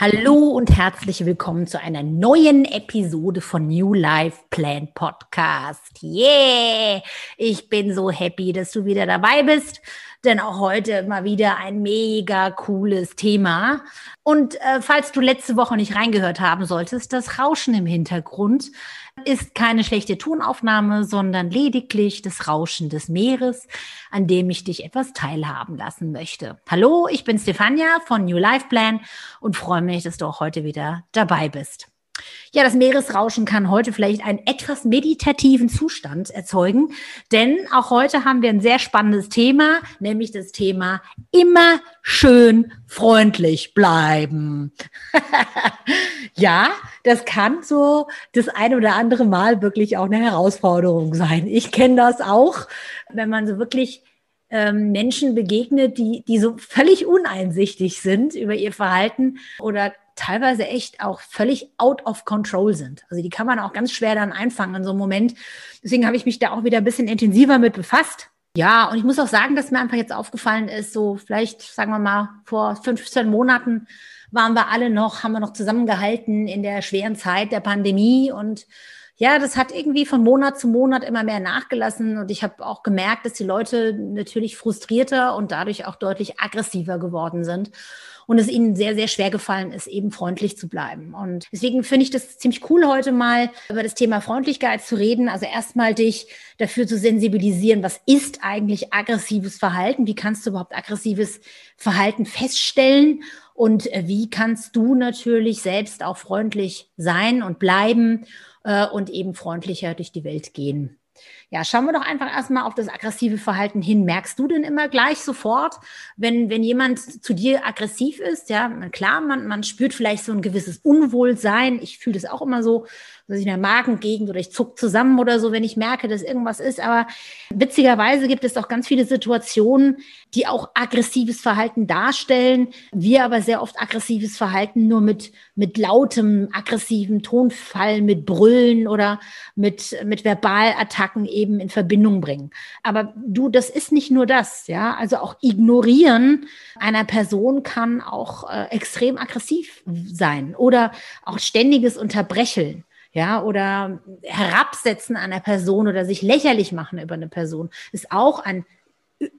Hallo und herzlich willkommen zu einer neuen Episode von New Life Plan Podcast. Yeah! Ich bin so happy, dass du wieder dabei bist denn auch heute mal wieder ein mega cooles Thema. Und äh, falls du letzte Woche nicht reingehört haben solltest, das Rauschen im Hintergrund ist keine schlechte Tonaufnahme, sondern lediglich das Rauschen des Meeres, an dem ich dich etwas teilhaben lassen möchte. Hallo, ich bin Stefania von New Life Plan und freue mich, dass du auch heute wieder dabei bist. Ja, das Meeresrauschen kann heute vielleicht einen etwas meditativen Zustand erzeugen, denn auch heute haben wir ein sehr spannendes Thema, nämlich das Thema immer schön freundlich bleiben. ja, das kann so das eine oder andere Mal wirklich auch eine Herausforderung sein. Ich kenne das auch, wenn man so wirklich ähm, Menschen begegnet, die, die so völlig uneinsichtig sind über ihr Verhalten oder teilweise echt auch völlig out of control sind. Also die kann man auch ganz schwer dann einfangen in so einem Moment. Deswegen habe ich mich da auch wieder ein bisschen intensiver mit befasst. Ja, und ich muss auch sagen, dass mir einfach jetzt aufgefallen ist, so vielleicht, sagen wir mal, vor 15 Monaten waren wir alle noch, haben wir noch zusammengehalten in der schweren Zeit der Pandemie und ja, das hat irgendwie von Monat zu Monat immer mehr nachgelassen und ich habe auch gemerkt, dass die Leute natürlich frustrierter und dadurch auch deutlich aggressiver geworden sind und es ihnen sehr, sehr schwer gefallen ist, eben freundlich zu bleiben. Und deswegen finde ich das ziemlich cool, heute mal über das Thema Freundlichkeit zu reden. Also erstmal dich dafür zu sensibilisieren, was ist eigentlich aggressives Verhalten? Wie kannst du überhaupt aggressives Verhalten feststellen? Und äh, wie kannst du natürlich selbst auch freundlich sein und bleiben äh, und eben freundlicher durch die Welt gehen? Ja, schauen wir doch einfach erstmal auf das aggressive Verhalten hin. Merkst du denn immer gleich sofort, wenn, wenn jemand zu dir aggressiv ist? Ja, klar, man, man spürt vielleicht so ein gewisses Unwohlsein. Ich fühle das auch immer so, dass ich in der Magengegend oder ich zuck zusammen oder so, wenn ich merke, dass irgendwas ist. Aber witzigerweise gibt es auch ganz viele Situationen, die auch aggressives Verhalten darstellen. Wir aber sehr oft aggressives Verhalten nur mit, mit lautem, aggressiven Tonfall, mit Brüllen oder mit, mit Verbalattacken eben in Verbindung bringen. Aber du, das ist nicht nur das, ja. Also auch ignorieren einer Person kann auch äh, extrem aggressiv sein oder auch ständiges Unterbrecheln ja, oder herabsetzen einer Person oder sich lächerlich machen über eine Person, ist auch ein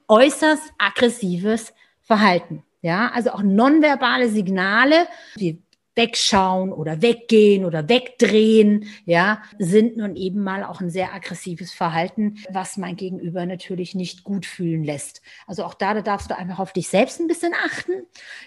äußerst aggressives Verhalten. Ja, also auch nonverbale Signale, wie wegschauen oder weggehen oder wegdrehen, ja, sind nun eben mal auch ein sehr aggressives Verhalten, was mein Gegenüber natürlich nicht gut fühlen lässt. Also auch da, da darfst du einfach auf dich selbst ein bisschen achten,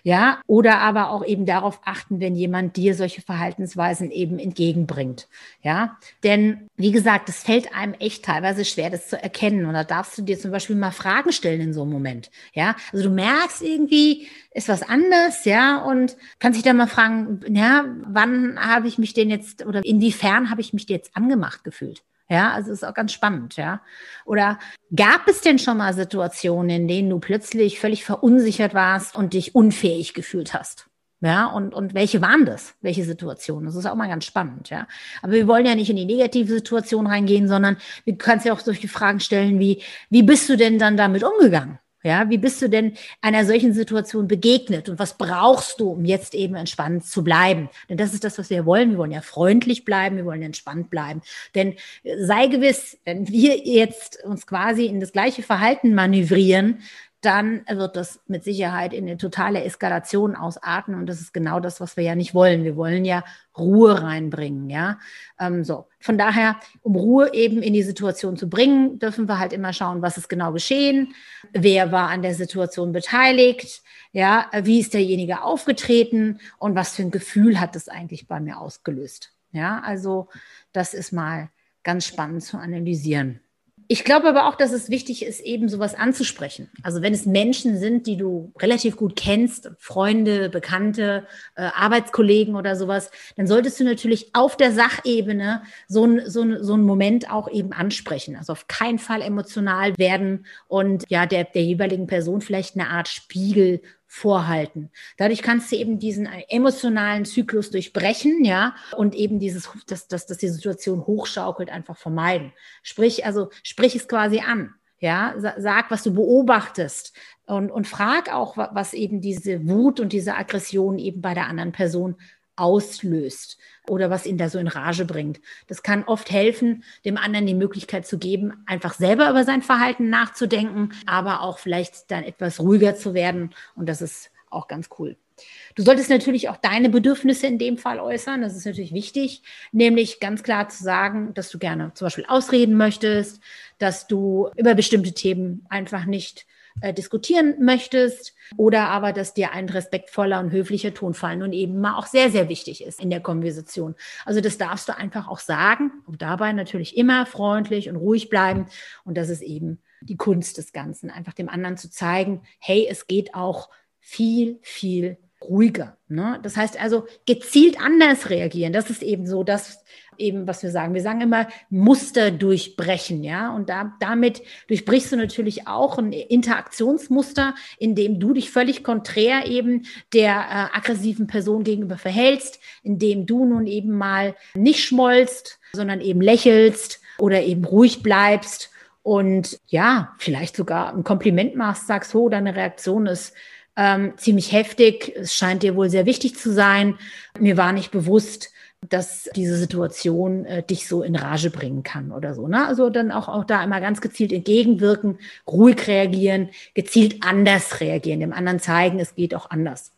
ja, oder aber auch eben darauf achten, wenn jemand dir solche Verhaltensweisen eben entgegenbringt, ja, denn wie gesagt, es fällt einem echt teilweise schwer, das zu erkennen. Und da darfst du dir zum Beispiel mal Fragen stellen in so einem Moment, ja, also du merkst irgendwie, ist was anders, ja, und kannst dich dann mal fragen, ja, wann habe ich mich denn jetzt oder inwiefern habe ich mich jetzt angemacht gefühlt? Ja, also ist auch ganz spannend, ja. Oder gab es denn schon mal Situationen, in denen du plötzlich völlig verunsichert warst und dich unfähig gefühlt hast? Ja, und, und welche waren das? Welche Situationen? Das ist auch mal ganz spannend, ja. Aber wir wollen ja nicht in die negative Situation reingehen, sondern wir können ja auch solche Fragen stellen wie, wie bist du denn dann damit umgegangen? Ja, wie bist du denn einer solchen Situation begegnet und was brauchst du, um jetzt eben entspannt zu bleiben? Denn das ist das, was wir wollen. Wir wollen ja freundlich bleiben, wir wollen entspannt bleiben. Denn sei gewiss, wenn wir jetzt uns quasi in das gleiche Verhalten manövrieren, dann wird das mit Sicherheit in eine totale Eskalation ausarten. Und das ist genau das, was wir ja nicht wollen. Wir wollen ja Ruhe reinbringen, ja. Ähm, so. Von daher, um Ruhe eben in die Situation zu bringen, dürfen wir halt immer schauen, was ist genau geschehen, wer war an der Situation beteiligt, ja, wie ist derjenige aufgetreten und was für ein Gefühl hat das eigentlich bei mir ausgelöst. Ja, also das ist mal ganz spannend zu analysieren. Ich glaube aber auch, dass es wichtig ist, eben sowas anzusprechen. Also wenn es Menschen sind, die du relativ gut kennst, Freunde, Bekannte, äh, Arbeitskollegen oder sowas, dann solltest du natürlich auf der Sachebene so ein, so, ein, so einen Moment auch eben ansprechen. Also auf keinen Fall emotional werden und ja, der, der jeweiligen Person vielleicht eine Art Spiegel vorhalten. Dadurch kannst du eben diesen emotionalen Zyklus durchbrechen, ja, und eben dieses, dass, dass, dass die Situation hochschaukelt, einfach vermeiden. Sprich, also sprich es quasi an. Ja, sag, was du beobachtest und, und frag auch, was eben diese Wut und diese Aggression eben bei der anderen Person auslöst oder was ihn da so in Rage bringt. Das kann oft helfen, dem anderen die Möglichkeit zu geben, einfach selber über sein Verhalten nachzudenken, aber auch vielleicht dann etwas ruhiger zu werden. Und das ist auch ganz cool. Du solltest natürlich auch deine Bedürfnisse in dem Fall äußern. Das ist natürlich wichtig, nämlich ganz klar zu sagen, dass du gerne zum Beispiel ausreden möchtest, dass du über bestimmte Themen einfach nicht äh, diskutieren möchtest oder aber, dass dir ein respektvoller und höflicher Tonfall nun eben mal auch sehr, sehr wichtig ist in der Konversation. Also das darfst du einfach auch sagen und dabei natürlich immer freundlich und ruhig bleiben und das ist eben die Kunst des Ganzen, einfach dem anderen zu zeigen, hey, es geht auch viel, viel ruhiger. Ne? Das heißt also gezielt anders reagieren. Das ist eben so das, eben, was wir sagen. Wir sagen immer Muster durchbrechen, ja. Und da, damit durchbrichst du natürlich auch ein Interaktionsmuster, in dem du dich völlig konträr eben der äh, aggressiven Person gegenüber verhältst, in dem du nun eben mal nicht schmollst, sondern eben lächelst oder eben ruhig bleibst und ja, vielleicht sogar ein Kompliment machst, sagst, oh, deine Reaktion ist ähm, ziemlich heftig. Es scheint dir wohl sehr wichtig zu sein. Mir war nicht bewusst, dass diese Situation äh, dich so in Rage bringen kann oder so. Ne? Also dann auch, auch da immer ganz gezielt entgegenwirken, ruhig reagieren, gezielt anders reagieren, dem anderen zeigen, es geht auch anders.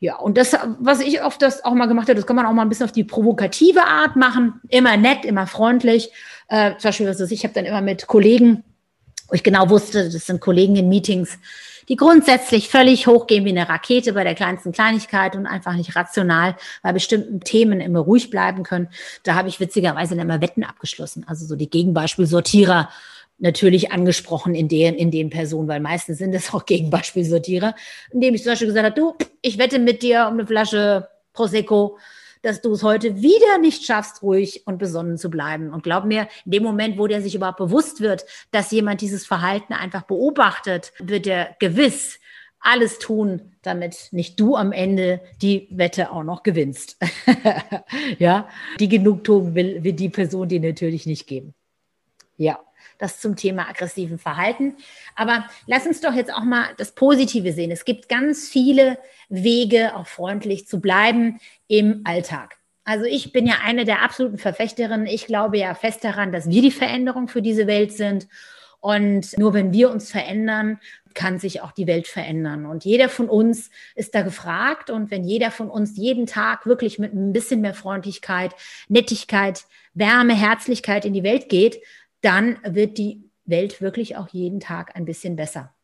Ja, und das, was ich oft das auch mal gemacht habe, das kann man auch mal ein bisschen auf die provokative Art machen. Immer nett, immer freundlich. Äh, zum Beispiel, was ist, ich habe dann immer mit Kollegen, wo ich genau wusste, das sind Kollegen in Meetings, die grundsätzlich völlig hochgehen wie eine Rakete bei der kleinsten Kleinigkeit und einfach nicht rational bei bestimmten Themen immer ruhig bleiben können. Da habe ich witzigerweise dann immer Wetten abgeschlossen. Also so die Gegenbeispielsortierer natürlich angesprochen in den, in den Personen, weil meistens sind es auch Gegenbeispielsortierer, indem ich zum Beispiel gesagt habe, du, ich wette mit dir um eine Flasche Prosecco, dass du es heute wieder nicht schaffst, ruhig und besonnen zu bleiben. Und glaub mir, in dem Moment, wo der sich überhaupt bewusst wird, dass jemand dieses Verhalten einfach beobachtet, wird er gewiss alles tun, damit nicht du am Ende die Wette auch noch gewinnst. ja, die Genugtuung will, will die Person dir natürlich nicht geben. Ja. Das zum Thema aggressiven Verhalten. Aber lass uns doch jetzt auch mal das Positive sehen. Es gibt ganz viele Wege, auch freundlich zu bleiben im Alltag. Also ich bin ja eine der absoluten Verfechterinnen. Ich glaube ja fest daran, dass wir die Veränderung für diese Welt sind. Und nur wenn wir uns verändern, kann sich auch die Welt verändern. Und jeder von uns ist da gefragt. Und wenn jeder von uns jeden Tag wirklich mit ein bisschen mehr Freundlichkeit, Nettigkeit, Wärme, Herzlichkeit in die Welt geht, dann wird die Welt wirklich auch jeden Tag ein bisschen besser.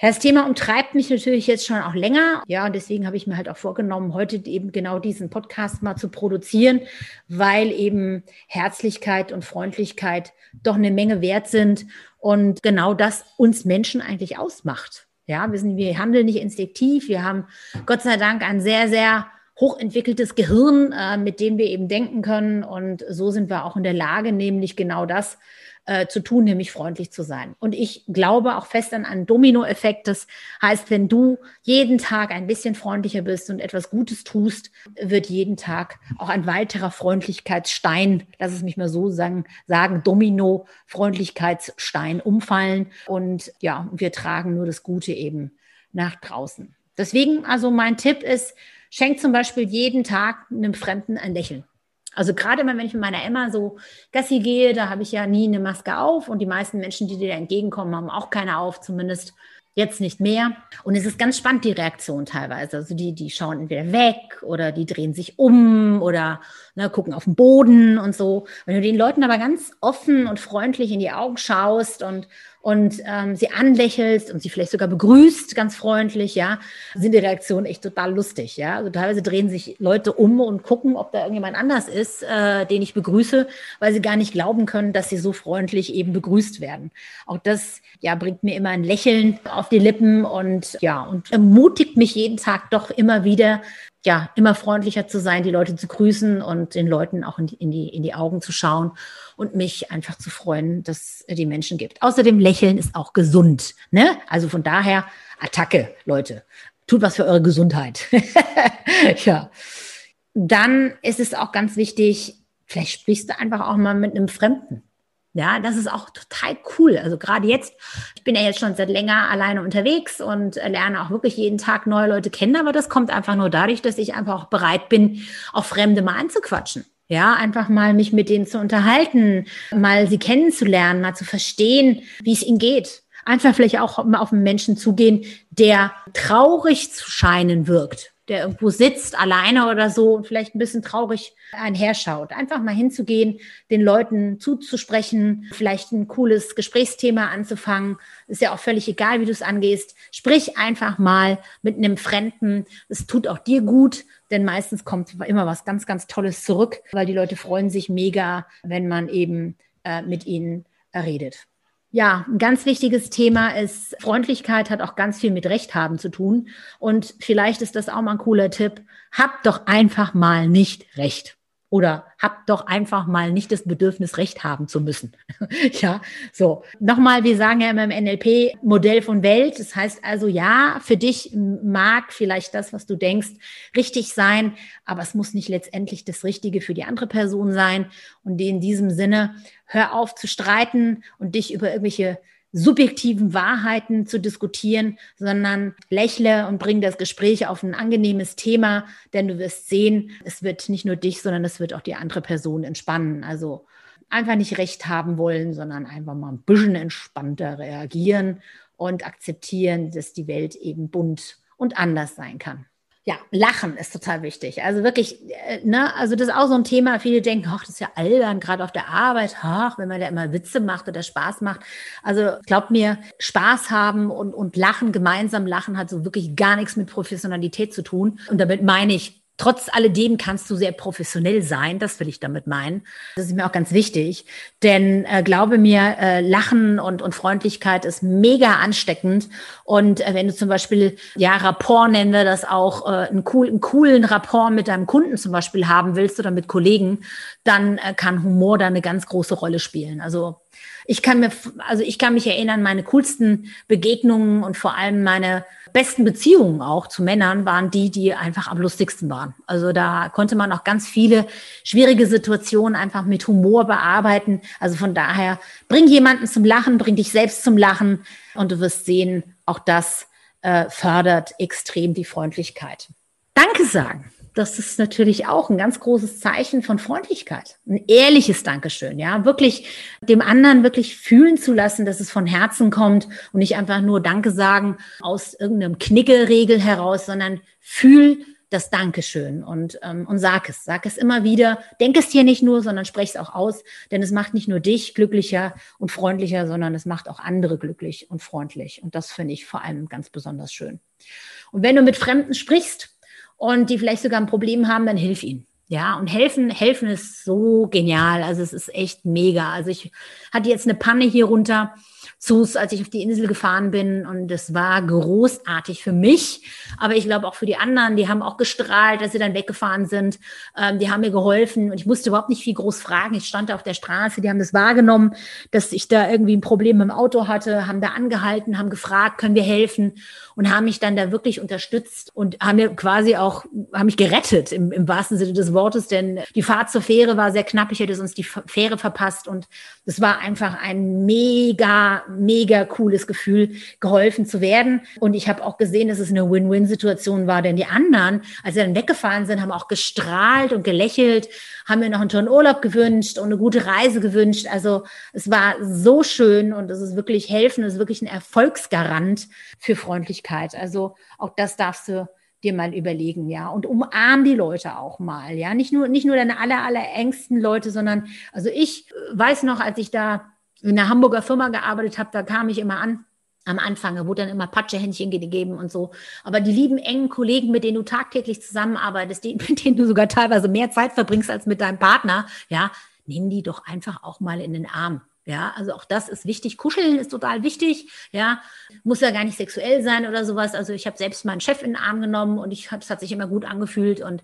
Das Thema umtreibt mich natürlich jetzt schon auch länger. Ja, und deswegen habe ich mir halt auch vorgenommen, heute eben genau diesen Podcast mal zu produzieren, weil eben Herzlichkeit und Freundlichkeit doch eine Menge wert sind und genau das uns Menschen eigentlich ausmacht. Ja, wir, sind, wir handeln nicht instinktiv. Wir haben Gott sei Dank ein sehr, sehr hochentwickeltes Gehirn, äh, mit dem wir eben denken können. Und so sind wir auch in der Lage, nämlich genau das äh, zu tun, nämlich freundlich zu sein. Und ich glaube auch fest an einen Dominoeffekt. Das heißt, wenn du jeden Tag ein bisschen freundlicher bist und etwas Gutes tust, wird jeden Tag auch ein weiterer Freundlichkeitsstein, lass es mich mal so sagen, sagen Domino, Freundlichkeitsstein umfallen. Und ja, wir tragen nur das Gute eben nach draußen. Deswegen also mein Tipp ist, schenk zum Beispiel jeden Tag einem Fremden ein Lächeln. Also gerade immer, wenn ich mit meiner Emma so Gassi gehe, da habe ich ja nie eine Maske auf und die meisten Menschen, die dir entgegenkommen, haben auch keine auf, zumindest Jetzt nicht mehr. Und es ist ganz spannend, die Reaktion teilweise. Also die, die schauen entweder weg oder die drehen sich um oder ne, gucken auf den Boden und so. Wenn du den Leuten aber ganz offen und freundlich in die Augen schaust und und ähm, sie anlächelst und sie vielleicht sogar begrüßt, ganz freundlich, ja, sind die Reaktionen echt total lustig, ja. Also teilweise drehen sich Leute um und gucken, ob da irgendjemand anders ist, äh, den ich begrüße, weil sie gar nicht glauben können, dass sie so freundlich eben begrüßt werden. Auch das, ja, bringt mir immer ein Lächeln auf die Lippen und ja, und ermutigt mich jeden Tag doch immer wieder, ja, immer freundlicher zu sein, die Leute zu grüßen und den Leuten auch in die, in die, in die Augen zu schauen und mich einfach zu freuen, dass es die Menschen gibt. Außerdem Lächeln ist auch gesund. Ne? Also von daher Attacke, Leute. Tut was für eure Gesundheit. ja. Dann ist es auch ganz wichtig, vielleicht sprichst du einfach auch mal mit einem Fremden. Ja, das ist auch total cool. Also gerade jetzt, ich bin ja jetzt schon seit länger alleine unterwegs und lerne auch wirklich jeden Tag neue Leute kennen, aber das kommt einfach nur dadurch, dass ich einfach auch bereit bin, auch Fremde mal anzuquatschen. Ja, einfach mal mich mit denen zu unterhalten, mal sie kennenzulernen, mal zu verstehen, wie es ihnen geht. Einfach vielleicht auch mal auf einen Menschen zugehen, der traurig zu scheinen wirkt der irgendwo sitzt, alleine oder so und vielleicht ein bisschen traurig einherschaut. Einfach mal hinzugehen, den Leuten zuzusprechen, vielleicht ein cooles Gesprächsthema anzufangen. Ist ja auch völlig egal, wie du es angehst. Sprich einfach mal mit einem Fremden. Es tut auch dir gut, denn meistens kommt immer was ganz, ganz Tolles zurück, weil die Leute freuen sich mega, wenn man eben äh, mit ihnen redet. Ja, ein ganz wichtiges Thema ist, Freundlichkeit hat auch ganz viel mit Recht haben zu tun. Und vielleicht ist das auch mal ein cooler Tipp. Habt doch einfach mal nicht Recht. Oder habt doch einfach mal nicht das Bedürfnis, Recht haben zu müssen. ja, so. Nochmal, wir sagen ja immer im NLP Modell von Welt. Das heißt also, ja, für dich mag vielleicht das, was du denkst, richtig sein, aber es muss nicht letztendlich das Richtige für die andere Person sein. Und in diesem Sinne, hör auf zu streiten und dich über irgendwelche subjektiven Wahrheiten zu diskutieren, sondern lächle und bring das Gespräch auf ein angenehmes Thema, denn du wirst sehen, es wird nicht nur dich, sondern es wird auch die andere Person entspannen. Also einfach nicht recht haben wollen, sondern einfach mal ein bisschen entspannter reagieren und akzeptieren, dass die Welt eben bunt und anders sein kann. Ja, Lachen ist total wichtig. Also wirklich, äh, ne, also das ist auch so ein Thema. Viele denken, ach, das ist ja albern, gerade auf der Arbeit, ach, wenn man da immer Witze macht oder Spaß macht. Also glaubt mir, Spaß haben und, und lachen, gemeinsam lachen, hat so wirklich gar nichts mit Professionalität zu tun. Und damit meine ich Trotz alledem kannst du sehr professionell sein, das will ich damit meinen. Das ist mir auch ganz wichtig, denn äh, glaube mir, äh, Lachen und, und Freundlichkeit ist mega ansteckend. Und äh, wenn du zum Beispiel, ja, Rapport nennen wir das auch, äh, einen, cool, einen coolen Rapport mit deinem Kunden zum Beispiel haben willst oder mit Kollegen, dann äh, kann Humor da eine ganz große Rolle spielen. Also ich kann mir, also ich kann mich erinnern, meine coolsten Begegnungen und vor allem meine besten Beziehungen auch zu Männern waren die, die einfach am lustigsten waren. Also da konnte man auch ganz viele schwierige Situationen einfach mit Humor bearbeiten. Also von daher, bring jemanden zum Lachen, bring dich selbst zum Lachen und du wirst sehen, auch das äh, fördert extrem die Freundlichkeit. Danke sagen das ist natürlich auch ein ganz großes Zeichen von Freundlichkeit. Ein ehrliches Dankeschön, ja. Wirklich dem anderen wirklich fühlen zu lassen, dass es von Herzen kommt und nicht einfach nur Danke sagen aus irgendeinem Knickeregel heraus, sondern fühl das Dankeschön und, ähm, und sag es. Sag es immer wieder. Denk es dir nicht nur, sondern sprech es auch aus, denn es macht nicht nur dich glücklicher und freundlicher, sondern es macht auch andere glücklich und freundlich. Und das finde ich vor allem ganz besonders schön. Und wenn du mit Fremden sprichst, und die vielleicht sogar ein Problem haben, dann hilf ihnen. Ja, und helfen, helfen ist so genial. Also es ist echt mega. Also ich hatte jetzt eine Panne hier runter Sus, als ich auf die Insel gefahren bin. Und es war großartig für mich. Aber ich glaube auch für die anderen, die haben auch gestrahlt, als sie dann weggefahren sind. Ähm, die haben mir geholfen und ich musste überhaupt nicht viel groß fragen. Ich stand da auf der Straße, die haben das wahrgenommen, dass ich da irgendwie ein Problem mit dem Auto hatte, haben da angehalten, haben gefragt, können wir helfen und haben mich dann da wirklich unterstützt und haben mir quasi auch, haben mich gerettet im, im wahrsten Sinne des Wortes, denn die Fahrt zur Fähre war sehr knapp. Ich hätte sonst die Fähre verpasst und es war einfach ein mega, mega cooles Gefühl, geholfen zu werden. Und ich habe auch gesehen, dass es eine Win-Win-Situation war, denn die anderen, als sie dann weggefahren sind, haben auch gestrahlt und gelächelt, haben mir noch einen tollen Urlaub gewünscht und eine gute Reise gewünscht. Also es war so schön und es ist wirklich helfen, es ist wirklich ein Erfolgsgarant für Freundlichkeit. Also auch das darfst du dir mal überlegen, ja. Und umarm die Leute auch mal, ja. Nicht nur, nicht nur deine aller, aller engsten Leute, sondern, also ich weiß noch, als ich da in einer Hamburger Firma gearbeitet habe, da kam ich immer an am Anfang, da wurde dann immer Patschehändchen gegeben und so. Aber die lieben engen Kollegen, mit denen du tagtäglich zusammenarbeitest, die, mit denen du sogar teilweise mehr Zeit verbringst als mit deinem Partner, ja, nimm die doch einfach auch mal in den Arm. Ja, also auch das ist wichtig. Kuscheln ist total wichtig. Ja, muss ja gar nicht sexuell sein oder sowas. Also ich habe selbst meinen Chef in den Arm genommen und ich es hat sich immer gut angefühlt und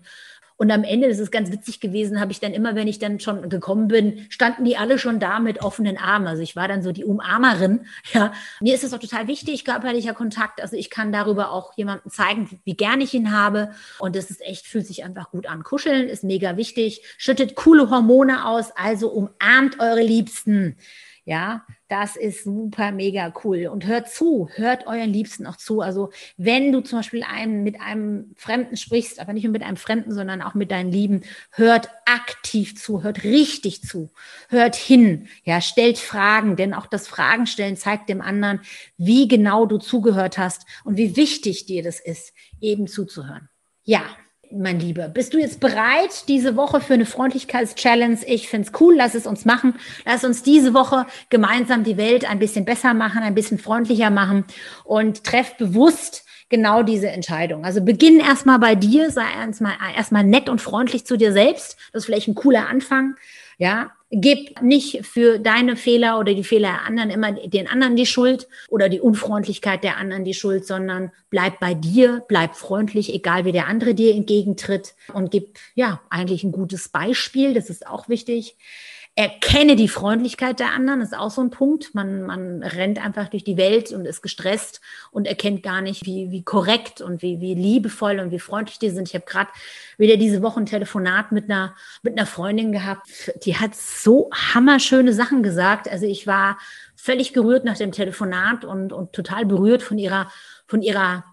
und am Ende, das ist ganz witzig gewesen, habe ich dann immer, wenn ich dann schon gekommen bin, standen die alle schon da mit offenen Armen. Also ich war dann so die Umarmerin. Ja, mir ist es auch total wichtig, körperlicher Kontakt. Also ich kann darüber auch jemandem zeigen, wie gern ich ihn habe. Und das ist echt, fühlt sich einfach gut an. Kuscheln ist mega wichtig, schüttet coole Hormone aus, also umarmt eure Liebsten. Ja, das ist super mega cool. Und hört zu, hört euren Liebsten auch zu. Also wenn du zum Beispiel einem, mit einem Fremden sprichst, aber nicht nur mit einem Fremden, sondern auch mit deinen Lieben, hört aktiv zu, hört richtig zu, hört hin, ja, stellt Fragen, denn auch das Fragen stellen zeigt dem anderen, wie genau du zugehört hast und wie wichtig dir das ist, eben zuzuhören. Ja, mein Lieber, bist du jetzt bereit diese Woche für eine Freundlichkeitschallenge? Ich finde es cool, lass es uns machen. Lass uns diese Woche gemeinsam die Welt ein bisschen besser machen, ein bisschen freundlicher machen und treff bewusst genau diese Entscheidung. Also beginn erstmal bei dir, sei erstmal erstmal nett und freundlich zu dir selbst. Das ist vielleicht ein cooler Anfang. Ja, Gib nicht für deine Fehler oder die Fehler der anderen immer den anderen die Schuld oder die Unfreundlichkeit der anderen die Schuld, sondern bleib bei dir, bleib freundlich, egal wie der andere dir entgegentritt und gib ja eigentlich ein gutes Beispiel. Das ist auch wichtig. Erkenne die Freundlichkeit der anderen, ist auch so ein Punkt. Man, man rennt einfach durch die Welt und ist gestresst und erkennt gar nicht, wie, wie korrekt und wie, wie liebevoll und wie freundlich die sind. Ich habe gerade wieder diese Woche ein Telefonat mit einer, mit einer Freundin gehabt. Die hat so hammerschöne Sachen gesagt. Also ich war völlig gerührt nach dem Telefonat und, und total berührt von ihrer, von ihrer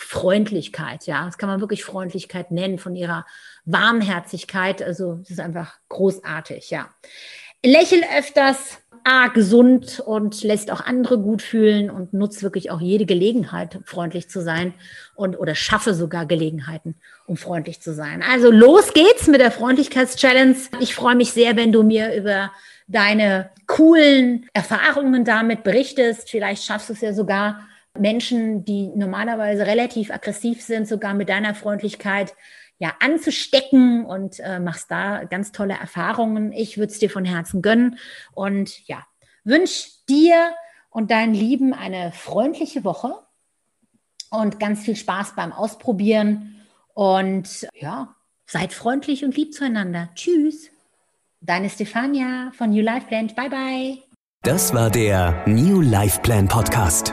Freundlichkeit, ja, das kann man wirklich Freundlichkeit nennen, von ihrer Warmherzigkeit. Also es ist einfach großartig, ja. Lächel öfters, A, gesund und lässt auch andere gut fühlen und nutzt wirklich auch jede Gelegenheit, freundlich zu sein und oder schaffe sogar Gelegenheiten, um freundlich zu sein. Also los geht's mit der Freundlichkeitschallenge. Ich freue mich sehr, wenn du mir über deine coolen Erfahrungen damit berichtest. Vielleicht schaffst du es ja sogar, Menschen, die normalerweise relativ aggressiv sind, sogar mit deiner Freundlichkeit ja anzustecken und äh, machst da ganz tolle Erfahrungen. Ich würde es dir von Herzen gönnen und ja, wünsche dir und deinen Lieben eine freundliche Woche und ganz viel Spaß beim Ausprobieren und ja, seid freundlich und lieb zueinander. Tschüss. Deine Stefania von New Life Plan. Bye bye. Das war der New Life Plan Podcast.